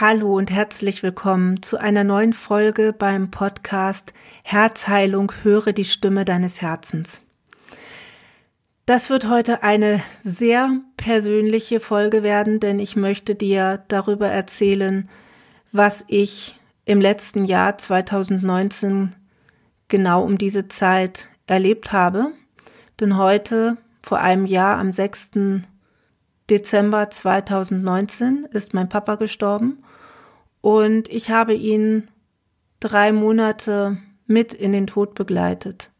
Hallo und herzlich willkommen zu einer neuen Folge beim Podcast Herzheilung, höre die Stimme deines Herzens. Das wird heute eine sehr persönliche Folge werden, denn ich möchte dir darüber erzählen, was ich im letzten Jahr 2019 genau um diese Zeit erlebt habe. Denn heute, vor einem Jahr, am 6. Dezember 2019 ist mein Papa gestorben und ich habe ihn drei Monate mit in den Tod begleitet.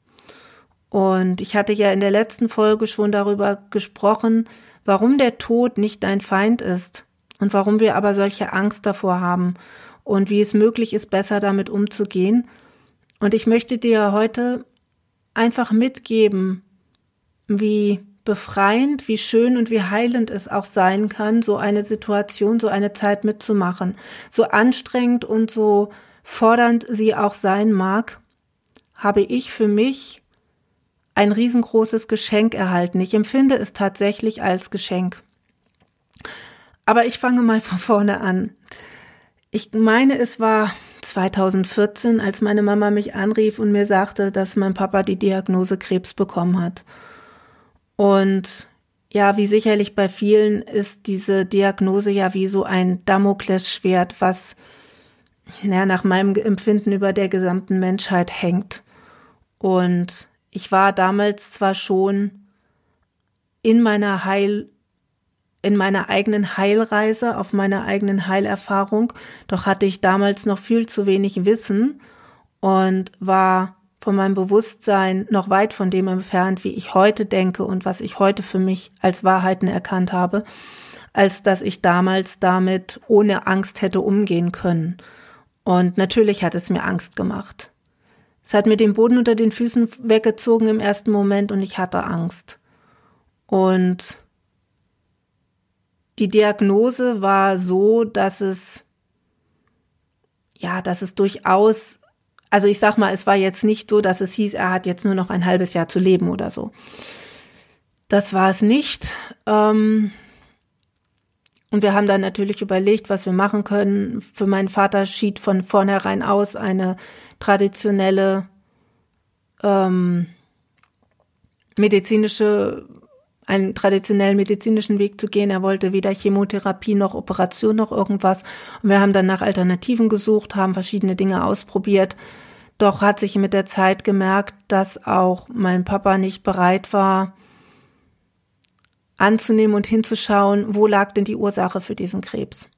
Und ich hatte ja in der letzten Folge schon darüber gesprochen, warum der Tod nicht dein Feind ist und warum wir aber solche Angst davor haben und wie es möglich ist, besser damit umzugehen. Und ich möchte dir heute einfach mitgeben, wie befreiend, wie schön und wie heilend es auch sein kann, so eine Situation, so eine Zeit mitzumachen. So anstrengend und so fordernd sie auch sein mag, habe ich für mich ein riesengroßes Geschenk erhalten. Ich empfinde es tatsächlich als Geschenk. Aber ich fange mal von vorne an. Ich meine, es war 2014, als meine Mama mich anrief und mir sagte, dass mein Papa die Diagnose Krebs bekommen hat. Und ja, wie sicherlich bei vielen ist diese Diagnose ja wie so ein Damoklesschwert, was ja, nach meinem Empfinden über der gesamten Menschheit hängt. Und ich war damals zwar schon in meiner Heil, in meiner eigenen Heilreise, auf meiner eigenen Heilerfahrung, doch hatte ich damals noch viel zu wenig Wissen und war von meinem Bewusstsein noch weit von dem entfernt, wie ich heute denke und was ich heute für mich als Wahrheiten erkannt habe, als dass ich damals damit ohne Angst hätte umgehen können. Und natürlich hat es mir Angst gemacht. Es hat mir den Boden unter den Füßen weggezogen im ersten Moment und ich hatte Angst. Und die Diagnose war so, dass es ja, dass es durchaus also ich sag mal, es war jetzt nicht so, dass es hieß, er hat jetzt nur noch ein halbes Jahr zu leben oder so. Das war es nicht. Ähm, und wir haben dann natürlich überlegt, was wir machen können. Für meinen Vater schied von vornherein aus eine traditionelle ähm, medizinische, einen traditionellen medizinischen Weg zu gehen. Er wollte weder Chemotherapie noch Operation noch irgendwas. Und wir haben dann nach Alternativen gesucht, haben verschiedene Dinge ausprobiert. Doch hat sich mit der Zeit gemerkt, dass auch mein Papa nicht bereit war, anzunehmen und hinzuschauen, wo lag denn die Ursache für diesen Krebs.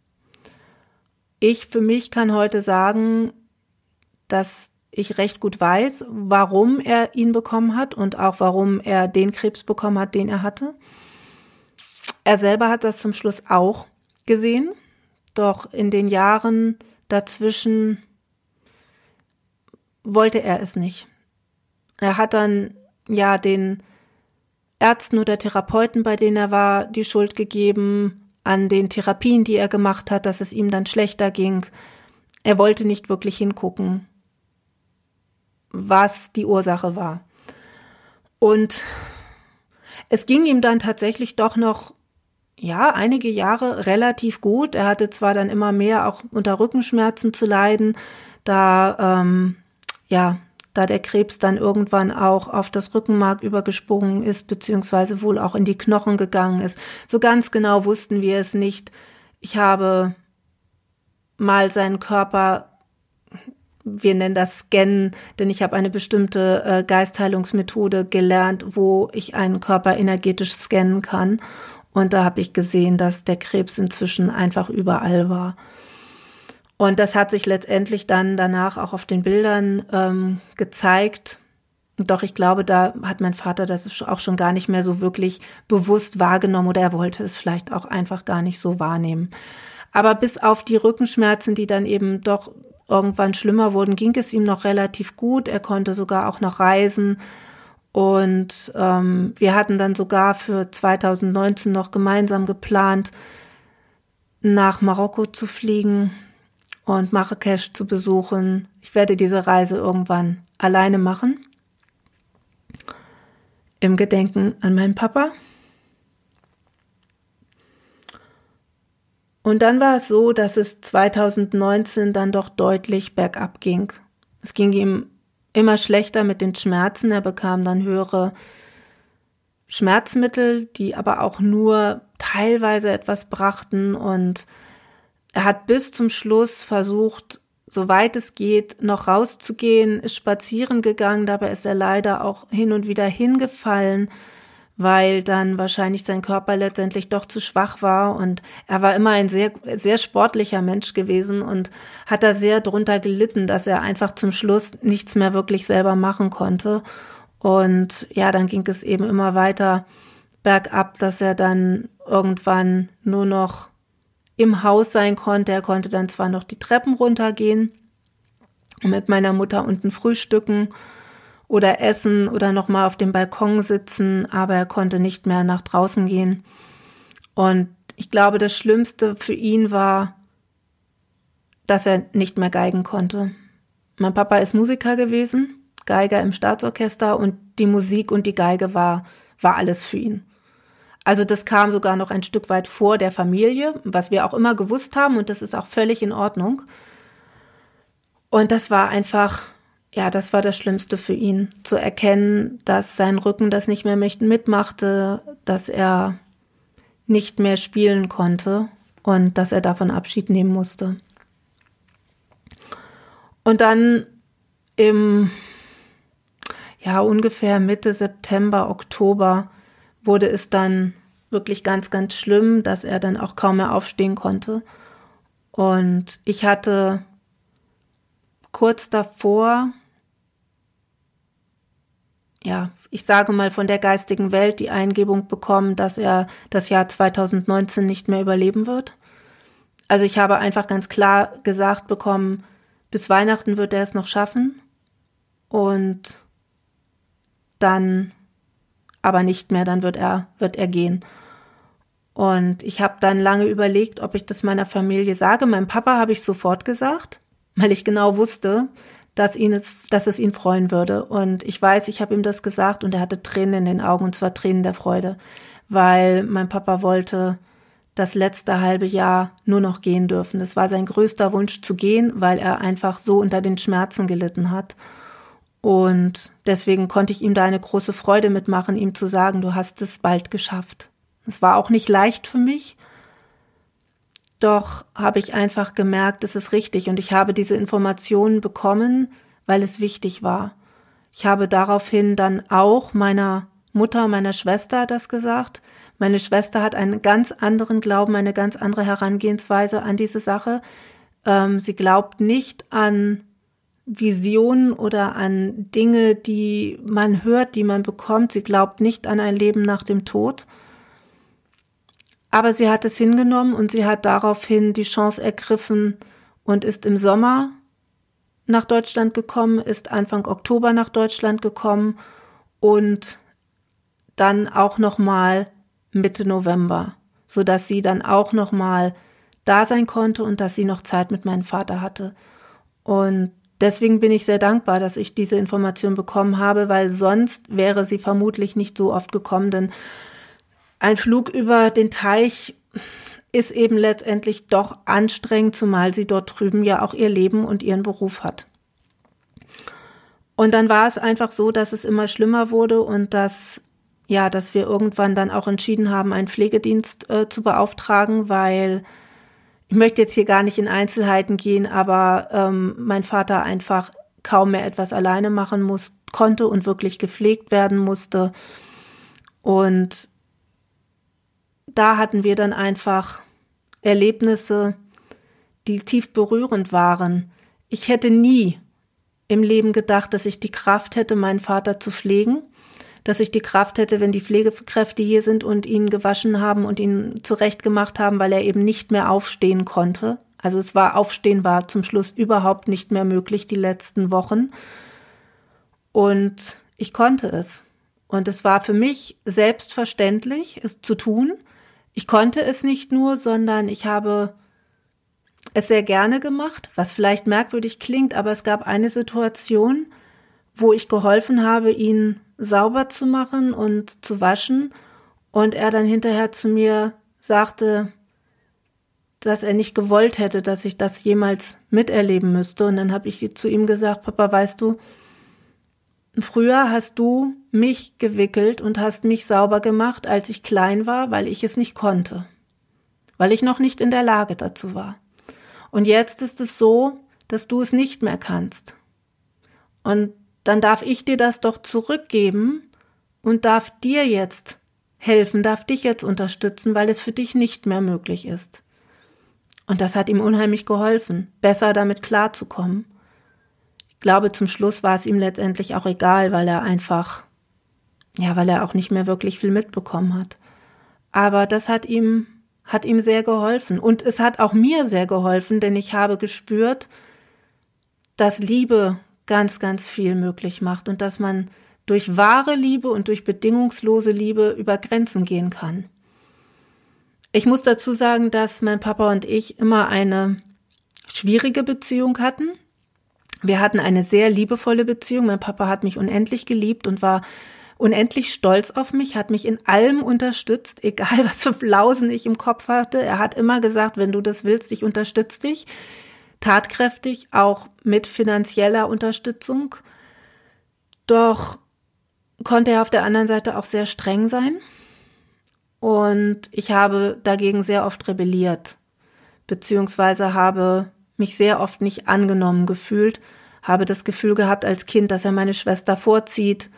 Ich für mich kann heute sagen, dass ich recht gut weiß, warum er ihn bekommen hat und auch warum er den Krebs bekommen hat, den er hatte. Er selber hat das zum Schluss auch gesehen, doch in den Jahren dazwischen wollte er es nicht. Er hat dann ja den Ärzten oder Therapeuten, bei denen er war, die Schuld gegeben an den Therapien, die er gemacht hat, dass es ihm dann schlechter ging. Er wollte nicht wirklich hingucken, was die Ursache war. Und es ging ihm dann tatsächlich doch noch, ja, einige Jahre relativ gut. Er hatte zwar dann immer mehr auch unter Rückenschmerzen zu leiden, da ähm, ja, da der Krebs dann irgendwann auch auf das Rückenmark übergesprungen ist, beziehungsweise wohl auch in die Knochen gegangen ist. So ganz genau wussten wir es nicht. Ich habe mal seinen Körper, wir nennen das Scannen, denn ich habe eine bestimmte äh, Geistheilungsmethode gelernt, wo ich einen Körper energetisch scannen kann. Und da habe ich gesehen, dass der Krebs inzwischen einfach überall war. Und das hat sich letztendlich dann danach auch auf den Bildern ähm, gezeigt. Doch ich glaube, da hat mein Vater das auch schon gar nicht mehr so wirklich bewusst wahrgenommen oder er wollte es vielleicht auch einfach gar nicht so wahrnehmen. Aber bis auf die Rückenschmerzen, die dann eben doch irgendwann schlimmer wurden, ging es ihm noch relativ gut. Er konnte sogar auch noch reisen. Und ähm, wir hatten dann sogar für 2019 noch gemeinsam geplant, nach Marokko zu fliegen und Marrakesch zu besuchen. Ich werde diese Reise irgendwann alleine machen. Im Gedenken an meinen Papa. Und dann war es so, dass es 2019 dann doch deutlich bergab ging. Es ging ihm immer schlechter mit den Schmerzen. Er bekam dann höhere Schmerzmittel, die aber auch nur teilweise etwas brachten. Und er hat bis zum Schluss versucht, soweit es geht, noch rauszugehen, ist spazieren gegangen. Dabei ist er leider auch hin und wieder hingefallen weil dann wahrscheinlich sein Körper letztendlich doch zu schwach war und er war immer ein sehr, sehr sportlicher Mensch gewesen und hat da sehr drunter gelitten, dass er einfach zum Schluss nichts mehr wirklich selber machen konnte. Und ja, dann ging es eben immer weiter bergab, dass er dann irgendwann nur noch im Haus sein konnte. Er konnte dann zwar noch die Treppen runtergehen und mit meiner Mutter unten frühstücken oder essen oder noch mal auf dem Balkon sitzen, aber er konnte nicht mehr nach draußen gehen. Und ich glaube, das Schlimmste für ihn war, dass er nicht mehr geigen konnte. Mein Papa ist Musiker gewesen, Geiger im Staatsorchester und die Musik und die Geige war, war alles für ihn. Also das kam sogar noch ein Stück weit vor der Familie, was wir auch immer gewusst haben und das ist auch völlig in Ordnung. Und das war einfach ja, das war das Schlimmste für ihn, zu erkennen, dass sein Rücken das nicht mehr mitmachte, dass er nicht mehr spielen konnte und dass er davon Abschied nehmen musste. Und dann im, ja, ungefähr Mitte September, Oktober wurde es dann wirklich ganz, ganz schlimm, dass er dann auch kaum mehr aufstehen konnte. Und ich hatte kurz davor ja, ich sage mal, von der geistigen Welt die Eingebung bekommen, dass er das Jahr 2019 nicht mehr überleben wird. Also ich habe einfach ganz klar gesagt bekommen, bis Weihnachten wird er es noch schaffen und dann aber nicht mehr, dann wird er, wird er gehen. Und ich habe dann lange überlegt, ob ich das meiner Familie sage. Meinem Papa habe ich sofort gesagt, weil ich genau wusste, dass, ihn es, dass es ihn freuen würde. Und ich weiß, ich habe ihm das gesagt und er hatte Tränen in den Augen, und zwar Tränen der Freude, weil mein Papa wollte das letzte halbe Jahr nur noch gehen dürfen. Es war sein größter Wunsch zu gehen, weil er einfach so unter den Schmerzen gelitten hat. Und deswegen konnte ich ihm da eine große Freude mitmachen, ihm zu sagen, du hast es bald geschafft. Es war auch nicht leicht für mich, doch habe ich einfach gemerkt, es ist richtig und ich habe diese Informationen bekommen, weil es wichtig war. Ich habe daraufhin dann auch meiner Mutter, meiner Schwester das gesagt. Meine Schwester hat einen ganz anderen Glauben, eine ganz andere Herangehensweise an diese Sache. Ähm, sie glaubt nicht an Visionen oder an Dinge, die man hört, die man bekommt. Sie glaubt nicht an ein Leben nach dem Tod. Aber sie hat es hingenommen und sie hat daraufhin die Chance ergriffen und ist im Sommer nach Deutschland gekommen, ist Anfang Oktober nach Deutschland gekommen und dann auch noch mal Mitte November, so dass sie dann auch noch mal da sein konnte und dass sie noch Zeit mit meinem Vater hatte. Und deswegen bin ich sehr dankbar, dass ich diese Information bekommen habe, weil sonst wäre sie vermutlich nicht so oft gekommen, denn ein Flug über den Teich ist eben letztendlich doch anstrengend, zumal sie dort drüben ja auch ihr Leben und ihren Beruf hat. Und dann war es einfach so, dass es immer schlimmer wurde und dass ja, dass wir irgendwann dann auch entschieden haben, einen Pflegedienst äh, zu beauftragen, weil ich möchte jetzt hier gar nicht in Einzelheiten gehen, aber ähm, mein Vater einfach kaum mehr etwas alleine machen muss, konnte und wirklich gepflegt werden musste. Und da hatten wir dann einfach Erlebnisse, die tief berührend waren. Ich hätte nie im Leben gedacht, dass ich die Kraft hätte, meinen Vater zu pflegen, dass ich die Kraft hätte, wenn die Pflegekräfte hier sind und ihn gewaschen haben und ihn zurechtgemacht haben, weil er eben nicht mehr aufstehen konnte. Also es war Aufstehen war zum Schluss überhaupt nicht mehr möglich die letzten Wochen. Und ich konnte es. Und es war für mich selbstverständlich, es zu tun. Ich konnte es nicht nur, sondern ich habe es sehr gerne gemacht, was vielleicht merkwürdig klingt, aber es gab eine Situation, wo ich geholfen habe, ihn sauber zu machen und zu waschen und er dann hinterher zu mir sagte, dass er nicht gewollt hätte, dass ich das jemals miterleben müsste. Und dann habe ich zu ihm gesagt, Papa, weißt du, früher hast du mich gewickelt und hast mich sauber gemacht, als ich klein war, weil ich es nicht konnte, weil ich noch nicht in der Lage dazu war. Und jetzt ist es so, dass du es nicht mehr kannst. Und dann darf ich dir das doch zurückgeben und darf dir jetzt helfen, darf dich jetzt unterstützen, weil es für dich nicht mehr möglich ist. Und das hat ihm unheimlich geholfen, besser damit klarzukommen. Ich glaube, zum Schluss war es ihm letztendlich auch egal, weil er einfach, ja, weil er auch nicht mehr wirklich viel mitbekommen hat. Aber das hat ihm, hat ihm sehr geholfen. Und es hat auch mir sehr geholfen, denn ich habe gespürt, dass Liebe ganz, ganz viel möglich macht und dass man durch wahre Liebe und durch bedingungslose Liebe über Grenzen gehen kann. Ich muss dazu sagen, dass mein Papa und ich immer eine schwierige Beziehung hatten. Wir hatten eine sehr liebevolle Beziehung. Mein Papa hat mich unendlich geliebt und war unendlich stolz auf mich, hat mich in allem unterstützt, egal was für Flausen ich im Kopf hatte. Er hat immer gesagt, wenn du das willst, ich unterstütze dich. Tatkräftig, auch mit finanzieller Unterstützung. Doch konnte er auf der anderen Seite auch sehr streng sein. Und ich habe dagegen sehr oft rebelliert, beziehungsweise habe mich sehr oft nicht angenommen gefühlt, habe das Gefühl gehabt als Kind, dass er meine Schwester vorzieht,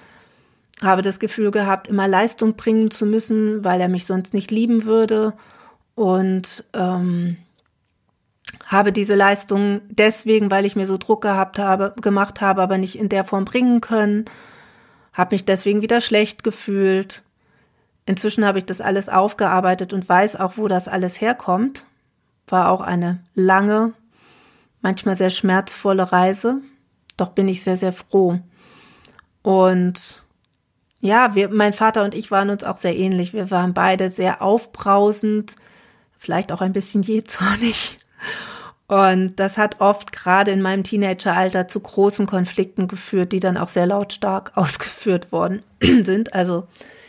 habe das Gefühl gehabt, immer Leistung bringen zu müssen, weil er mich sonst nicht lieben würde und ähm, habe diese Leistung deswegen, weil ich mir so Druck gehabt habe, gemacht habe, aber nicht in der Form bringen können, habe mich deswegen wieder schlecht gefühlt Inzwischen habe ich das alles aufgearbeitet und weiß auch, wo das alles herkommt. War auch eine lange, manchmal sehr schmerzvolle Reise. Doch bin ich sehr, sehr froh. Und ja, wir, mein Vater und ich waren uns auch sehr ähnlich. Wir waren beide sehr aufbrausend, vielleicht auch ein bisschen jähzornig. Und das hat oft gerade in meinem Teenageralter zu großen Konflikten geführt, die dann auch sehr lautstark ausgeführt worden sind. Also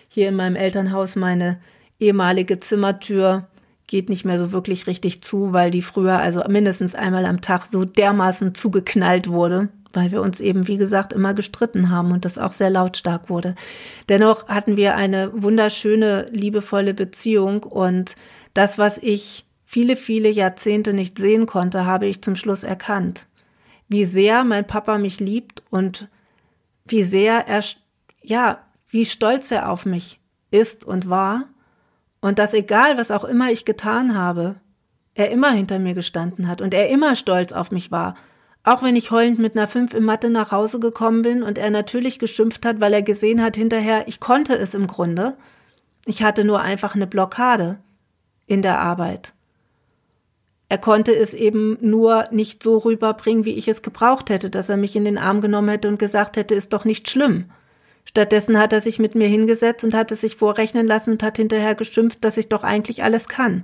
hier in meinem Elternhaus meine ehemalige Zimmertür geht nicht mehr so wirklich richtig zu, weil die früher also mindestens einmal am Tag so dermaßen zugeknallt wurde, weil wir uns eben, wie gesagt, immer gestritten haben und das auch sehr lautstark wurde. Dennoch hatten wir eine wunderschöne, liebevolle Beziehung und das, was ich viele, viele Jahrzehnte nicht sehen konnte, habe ich zum Schluss erkannt. Wie sehr mein Papa mich liebt und wie sehr er, ja, wie stolz er auf mich ist und war und dass egal, was auch immer ich getan habe, er immer hinter mir gestanden hat und er immer stolz auf mich war. Auch wenn ich heulend mit einer Fünf im Mathe nach Hause gekommen bin und er natürlich geschimpft hat, weil er gesehen hat hinterher, ich konnte es im Grunde. Ich hatte nur einfach eine Blockade in der Arbeit. Er konnte es eben nur nicht so rüberbringen, wie ich es gebraucht hätte, dass er mich in den Arm genommen hätte und gesagt hätte, ist doch nicht schlimm. Stattdessen hat er sich mit mir hingesetzt und hat es sich vorrechnen lassen und hat hinterher geschimpft, dass ich doch eigentlich alles kann.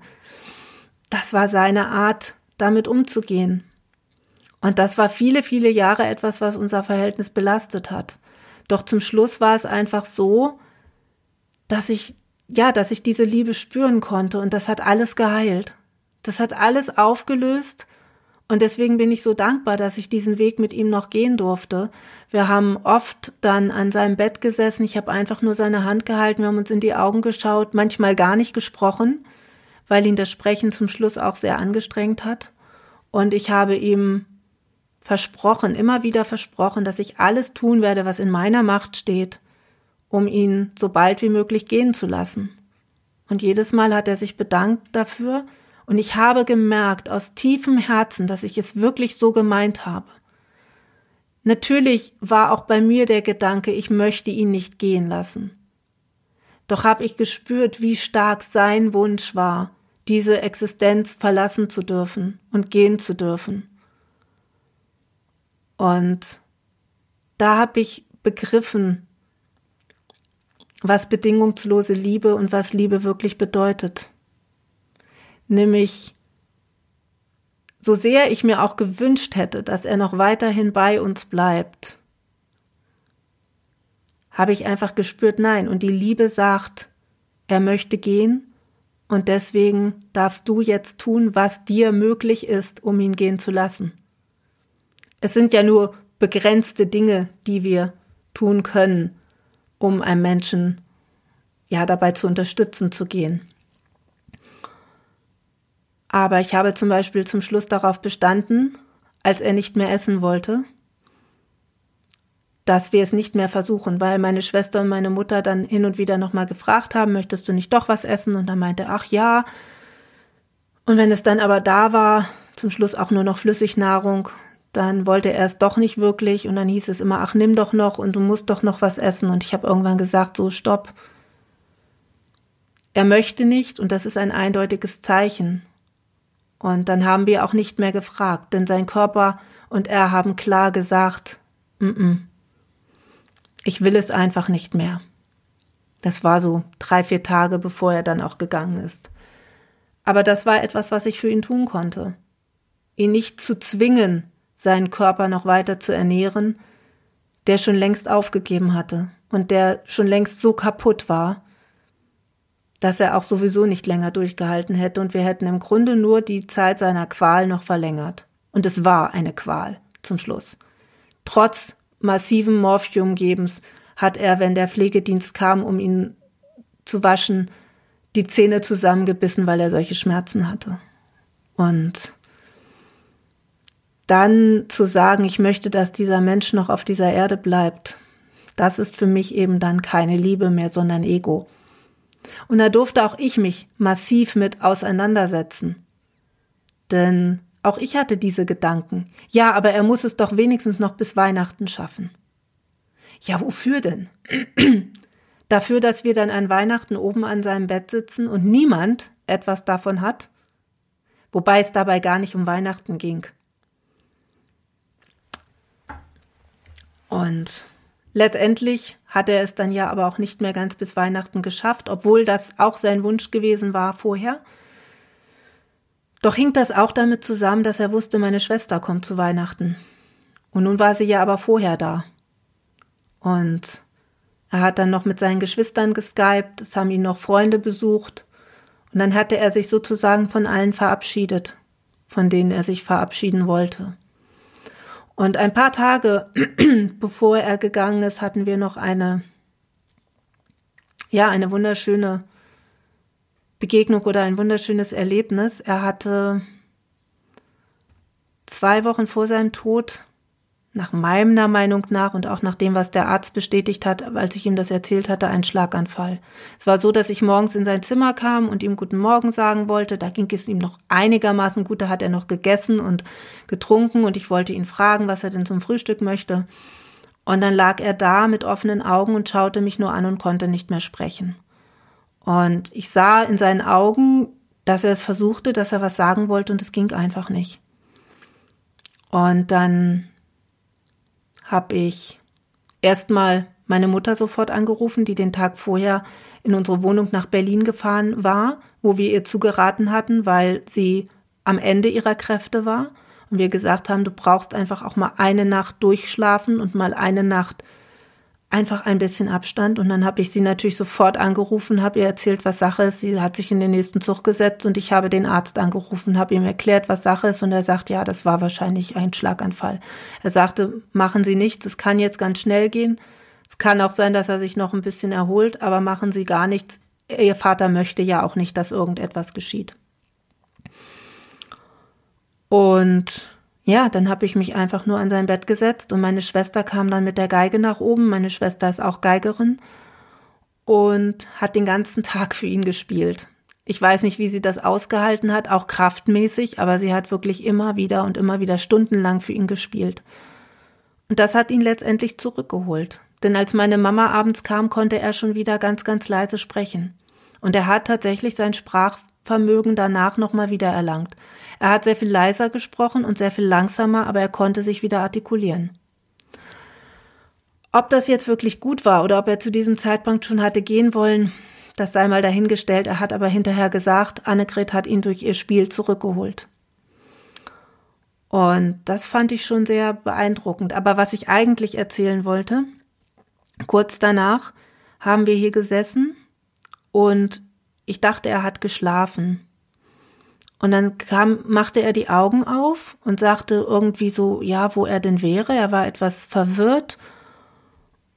Das war seine Art, damit umzugehen. Und das war viele, viele Jahre etwas, was unser Verhältnis belastet hat. Doch zum Schluss war es einfach so, dass ich, ja, dass ich diese Liebe spüren konnte und das hat alles geheilt. Das hat alles aufgelöst und deswegen bin ich so dankbar, dass ich diesen Weg mit ihm noch gehen durfte. Wir haben oft dann an seinem Bett gesessen. Ich habe einfach nur seine Hand gehalten. Wir haben uns in die Augen geschaut, manchmal gar nicht gesprochen, weil ihn das Sprechen zum Schluss auch sehr angestrengt hat. Und ich habe ihm versprochen, immer wieder versprochen, dass ich alles tun werde, was in meiner Macht steht, um ihn so bald wie möglich gehen zu lassen. Und jedes Mal hat er sich bedankt dafür, und ich habe gemerkt aus tiefem Herzen, dass ich es wirklich so gemeint habe. Natürlich war auch bei mir der Gedanke, ich möchte ihn nicht gehen lassen. Doch habe ich gespürt, wie stark sein Wunsch war, diese Existenz verlassen zu dürfen und gehen zu dürfen. Und da habe ich begriffen, was bedingungslose Liebe und was Liebe wirklich bedeutet nämlich so sehr ich mir auch gewünscht hätte, dass er noch weiterhin bei uns bleibt, habe ich einfach gespürt, nein, und die Liebe sagt, er möchte gehen und deswegen darfst du jetzt tun, was dir möglich ist, um ihn gehen zu lassen. Es sind ja nur begrenzte Dinge, die wir tun können, um einem Menschen ja dabei zu unterstützen zu gehen. Aber ich habe zum Beispiel zum Schluss darauf bestanden, als er nicht mehr essen wollte, dass wir es nicht mehr versuchen, weil meine Schwester und meine Mutter dann hin und wieder nochmal gefragt haben, möchtest du nicht doch was essen? Und dann meinte, ach ja. Und wenn es dann aber da war, zum Schluss auch nur noch Flüssignahrung, dann wollte er es doch nicht wirklich und dann hieß es immer, ach nimm doch noch und du musst doch noch was essen. Und ich habe irgendwann gesagt, so stopp. Er möchte nicht und das ist ein eindeutiges Zeichen. Und dann haben wir auch nicht mehr gefragt, denn sein Körper und er haben klar gesagt, mm -mm, ich will es einfach nicht mehr. Das war so drei, vier Tage, bevor er dann auch gegangen ist. Aber das war etwas, was ich für ihn tun konnte. Ihn nicht zu zwingen, seinen Körper noch weiter zu ernähren, der schon längst aufgegeben hatte und der schon längst so kaputt war, dass er auch sowieso nicht länger durchgehalten hätte und wir hätten im Grunde nur die Zeit seiner Qual noch verlängert. Und es war eine Qual zum Schluss. Trotz massiven Morphiumgebens hat er, wenn der Pflegedienst kam, um ihn zu waschen, die Zähne zusammengebissen, weil er solche Schmerzen hatte. Und dann zu sagen, ich möchte, dass dieser Mensch noch auf dieser Erde bleibt, das ist für mich eben dann keine Liebe mehr, sondern Ego. Und da durfte auch ich mich massiv mit auseinandersetzen. Denn auch ich hatte diese Gedanken. Ja, aber er muss es doch wenigstens noch bis Weihnachten schaffen. Ja, wofür denn? Dafür, dass wir dann an Weihnachten oben an seinem Bett sitzen und niemand etwas davon hat? Wobei es dabei gar nicht um Weihnachten ging. Und letztendlich hat er es dann ja aber auch nicht mehr ganz bis Weihnachten geschafft, obwohl das auch sein Wunsch gewesen war vorher. Doch hing das auch damit zusammen, dass er wusste, meine Schwester kommt zu Weihnachten. Und nun war sie ja aber vorher da. Und er hat dann noch mit seinen Geschwistern geskypt, es haben ihn noch Freunde besucht. Und dann hatte er sich sozusagen von allen verabschiedet, von denen er sich verabschieden wollte. Und ein paar Tage bevor er gegangen ist, hatten wir noch eine, ja, eine wunderschöne Begegnung oder ein wunderschönes Erlebnis. Er hatte zwei Wochen vor seinem Tod, nach meiner Meinung nach und auch nach dem, was der Arzt bestätigt hat, als ich ihm das erzählt hatte, einen Schlaganfall. Es war so, dass ich morgens in sein Zimmer kam und ihm guten Morgen sagen wollte. Da ging es ihm noch einigermaßen gut. Da hat er noch gegessen und getrunken und ich wollte ihn fragen, was er denn zum Frühstück möchte. Und dann lag er da mit offenen Augen und schaute mich nur an und konnte nicht mehr sprechen. Und ich sah in seinen Augen, dass er es versuchte, dass er was sagen wollte und es ging einfach nicht. Und dann habe ich erstmal meine Mutter sofort angerufen, die den Tag vorher in unsere Wohnung nach Berlin gefahren war, wo wir ihr zugeraten hatten, weil sie am Ende ihrer Kräfte war. Und wir gesagt haben, du brauchst einfach auch mal eine Nacht durchschlafen und mal eine Nacht einfach ein bisschen Abstand. Und dann habe ich sie natürlich sofort angerufen, habe ihr erzählt, was Sache ist. Sie hat sich in den nächsten Zug gesetzt und ich habe den Arzt angerufen, habe ihm erklärt, was Sache ist. Und er sagt, ja, das war wahrscheinlich ein Schlaganfall. Er sagte, machen Sie nichts, es kann jetzt ganz schnell gehen. Es kann auch sein, dass er sich noch ein bisschen erholt, aber machen Sie gar nichts. Ihr Vater möchte ja auch nicht, dass irgendetwas geschieht. Und ja, dann habe ich mich einfach nur an sein Bett gesetzt und meine Schwester kam dann mit der Geige nach oben. Meine Schwester ist auch Geigerin und hat den ganzen Tag für ihn gespielt. Ich weiß nicht, wie sie das ausgehalten hat, auch kraftmäßig, aber sie hat wirklich immer wieder und immer wieder stundenlang für ihn gespielt. Und das hat ihn letztendlich zurückgeholt. Denn als meine Mama abends kam, konnte er schon wieder ganz, ganz leise sprechen. Und er hat tatsächlich sein Sprachvermögen danach nochmal wieder erlangt. Er hat sehr viel leiser gesprochen und sehr viel langsamer, aber er konnte sich wieder artikulieren. Ob das jetzt wirklich gut war oder ob er zu diesem Zeitpunkt schon hatte gehen wollen, das sei mal dahingestellt. Er hat aber hinterher gesagt, Annegret hat ihn durch ihr Spiel zurückgeholt. Und das fand ich schon sehr beeindruckend. Aber was ich eigentlich erzählen wollte, kurz danach haben wir hier gesessen und ich dachte, er hat geschlafen. Und dann kam, machte er die Augen auf und sagte irgendwie so, ja, wo er denn wäre. Er war etwas verwirrt.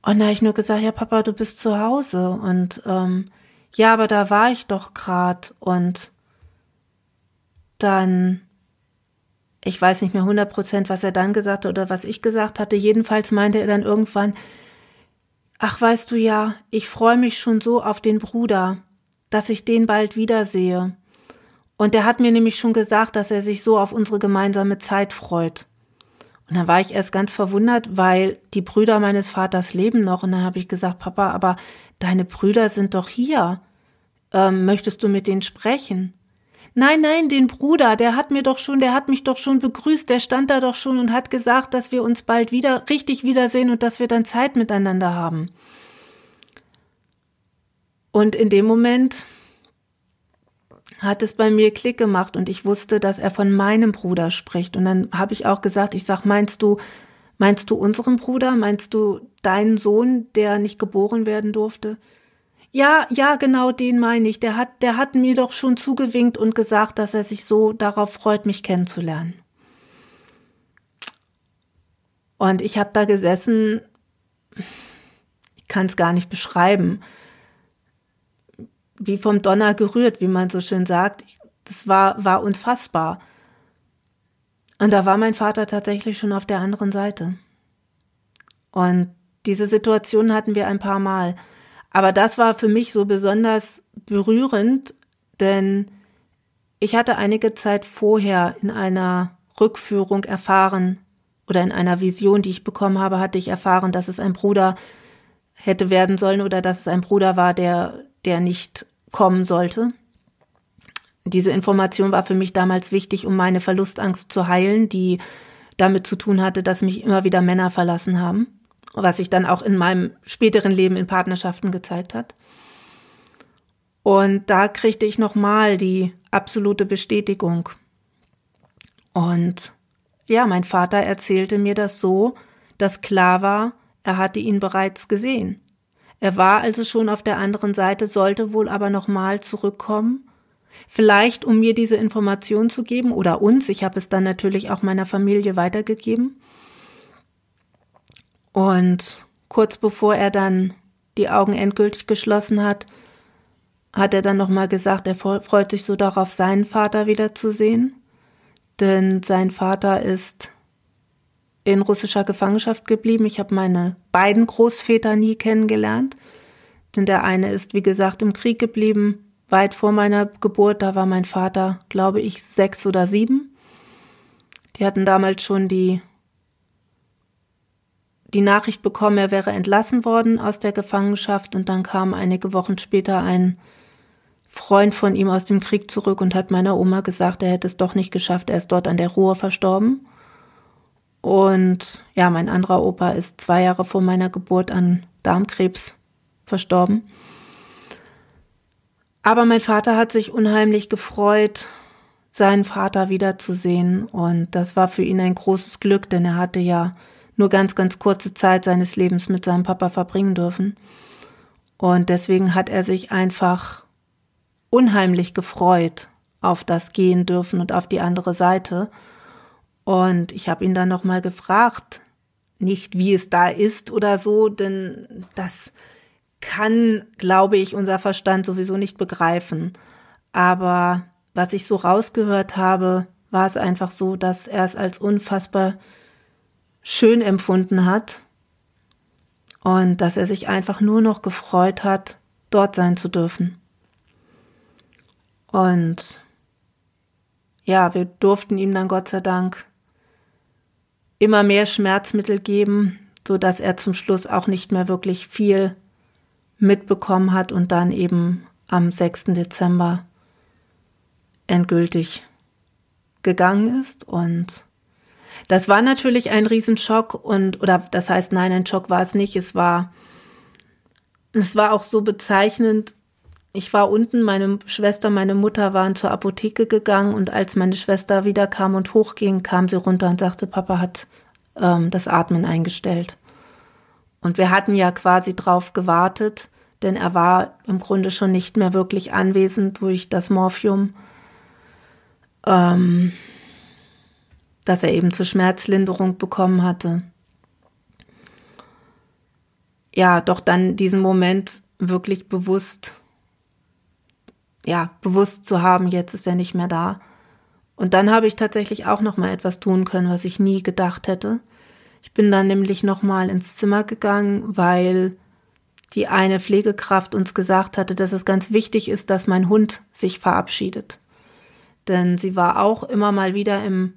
Und da habe ich nur gesagt, ja, Papa, du bist zu Hause. Und ähm, ja, aber da war ich doch grad. Und dann, ich weiß nicht mehr 100 Prozent, was er dann gesagt hat oder was ich gesagt hatte. Jedenfalls meinte er dann irgendwann, ach, weißt du ja, ich freue mich schon so auf den Bruder, dass ich den bald wiedersehe. Und der hat mir nämlich schon gesagt, dass er sich so auf unsere gemeinsame Zeit freut. Und dann war ich erst ganz verwundert, weil die Brüder meines Vaters leben noch. Und dann habe ich gesagt, Papa, aber deine Brüder sind doch hier. Ähm, möchtest du mit denen sprechen? Nein, nein, den Bruder, der hat mir doch schon, der hat mich doch schon begrüßt, der stand da doch schon und hat gesagt, dass wir uns bald wieder richtig wiedersehen und dass wir dann Zeit miteinander haben. Und in dem Moment hat es bei mir Klick gemacht und ich wusste, dass er von meinem Bruder spricht. Und dann habe ich auch gesagt, ich sag, meinst du, meinst du unseren Bruder? Meinst du deinen Sohn, der nicht geboren werden durfte? Ja, ja, genau den meine ich. Der hat, der hat mir doch schon zugewinkt und gesagt, dass er sich so darauf freut, mich kennenzulernen. Und ich habe da gesessen, ich kann es gar nicht beschreiben, wie vom Donner gerührt, wie man so schön sagt. Das war, war unfassbar. Und da war mein Vater tatsächlich schon auf der anderen Seite. Und diese Situation hatten wir ein paar Mal. Aber das war für mich so besonders berührend, denn ich hatte einige Zeit vorher in einer Rückführung erfahren oder in einer Vision, die ich bekommen habe, hatte ich erfahren, dass es ein Bruder hätte werden sollen oder dass es ein Bruder war, der, der nicht kommen sollte. Diese Information war für mich damals wichtig, um meine Verlustangst zu heilen, die damit zu tun hatte, dass mich immer wieder Männer verlassen haben was sich dann auch in meinem späteren Leben in Partnerschaften gezeigt hat. Und da kriegte ich nochmal die absolute Bestätigung. Und ja, mein Vater erzählte mir das so, dass klar war, er hatte ihn bereits gesehen. Er war also schon auf der anderen Seite, sollte wohl aber nochmal zurückkommen. Vielleicht, um mir diese Information zu geben oder uns. Ich habe es dann natürlich auch meiner Familie weitergegeben. Und kurz bevor er dann die Augen endgültig geschlossen hat, hat er dann nochmal gesagt, er freut sich so darauf, seinen Vater wiederzusehen. Denn sein Vater ist in russischer Gefangenschaft geblieben. Ich habe meine beiden Großväter nie kennengelernt. Denn der eine ist, wie gesagt, im Krieg geblieben, weit vor meiner Geburt. Da war mein Vater, glaube ich, sechs oder sieben. Die hatten damals schon die die Nachricht bekommen, er wäre entlassen worden aus der Gefangenschaft und dann kam einige Wochen später ein Freund von ihm aus dem Krieg zurück und hat meiner Oma gesagt, er hätte es doch nicht geschafft, er ist dort an der Ruhr verstorben. Und ja, mein anderer Opa ist zwei Jahre vor meiner Geburt an Darmkrebs verstorben. Aber mein Vater hat sich unheimlich gefreut, seinen Vater wiederzusehen. Und das war für ihn ein großes Glück, denn er hatte ja nur ganz, ganz kurze Zeit seines Lebens mit seinem Papa verbringen dürfen. Und deswegen hat er sich einfach unheimlich gefreut auf das Gehen dürfen und auf die andere Seite. Und ich habe ihn dann nochmal gefragt, nicht wie es da ist oder so, denn das kann, glaube ich, unser Verstand sowieso nicht begreifen. Aber was ich so rausgehört habe, war es einfach so, dass er es als unfassbar schön empfunden hat und dass er sich einfach nur noch gefreut hat, dort sein zu dürfen. Und ja, wir durften ihm dann Gott sei Dank immer mehr Schmerzmittel geben, so dass er zum Schluss auch nicht mehr wirklich viel mitbekommen hat und dann eben am 6. Dezember endgültig gegangen ist und das war natürlich ein Riesenschock und, oder das heißt, nein, ein Schock war es nicht. Es war, es war auch so bezeichnend. Ich war unten, meine Schwester, meine Mutter waren zur Apotheke gegangen und als meine Schwester wiederkam und hochging, kam sie runter und sagte, Papa hat ähm, das Atmen eingestellt. Und wir hatten ja quasi drauf gewartet, denn er war im Grunde schon nicht mehr wirklich anwesend durch das Morphium, ähm, das er eben zur Schmerzlinderung bekommen hatte. Ja, doch dann diesen Moment wirklich bewusst, ja, bewusst zu haben, jetzt ist er nicht mehr da. Und dann habe ich tatsächlich auch noch mal etwas tun können, was ich nie gedacht hätte. Ich bin dann nämlich noch mal ins Zimmer gegangen, weil die eine Pflegekraft uns gesagt hatte, dass es ganz wichtig ist, dass mein Hund sich verabschiedet. Denn sie war auch immer mal wieder im,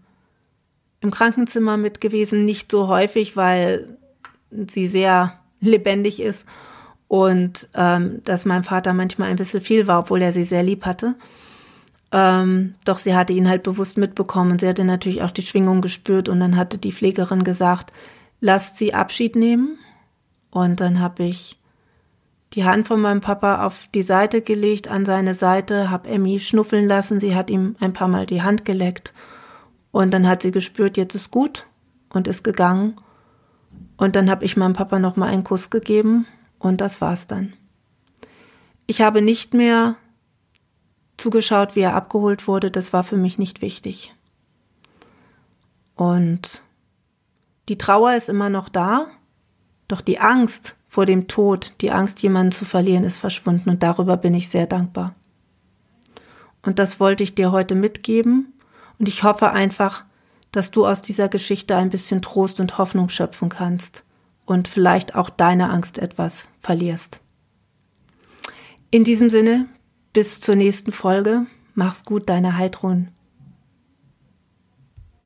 im Krankenzimmer mit gewesen, nicht so häufig, weil sie sehr lebendig ist und ähm, dass mein Vater manchmal ein bisschen viel war, obwohl er sie sehr lieb hatte. Ähm, doch sie hatte ihn halt bewusst mitbekommen. Sie hatte natürlich auch die Schwingung gespürt und dann hatte die Pflegerin gesagt, lasst sie Abschied nehmen. Und dann habe ich die Hand von meinem Papa auf die Seite gelegt, an seine Seite, habe Emmy schnuffeln lassen. Sie hat ihm ein paar Mal die Hand geleckt. Und dann hat sie gespürt, jetzt ist gut und ist gegangen. Und dann habe ich meinem Papa noch mal einen Kuss gegeben und das war's dann. Ich habe nicht mehr zugeschaut, wie er abgeholt wurde, das war für mich nicht wichtig. Und die Trauer ist immer noch da, doch die Angst vor dem Tod, die Angst, jemanden zu verlieren, ist verschwunden und darüber bin ich sehr dankbar. Und das wollte ich dir heute mitgeben und ich hoffe einfach, dass du aus dieser Geschichte ein bisschen Trost und Hoffnung schöpfen kannst und vielleicht auch deine Angst etwas verlierst. In diesem Sinne bis zur nächsten Folge. Mach's gut, deine Heidrun.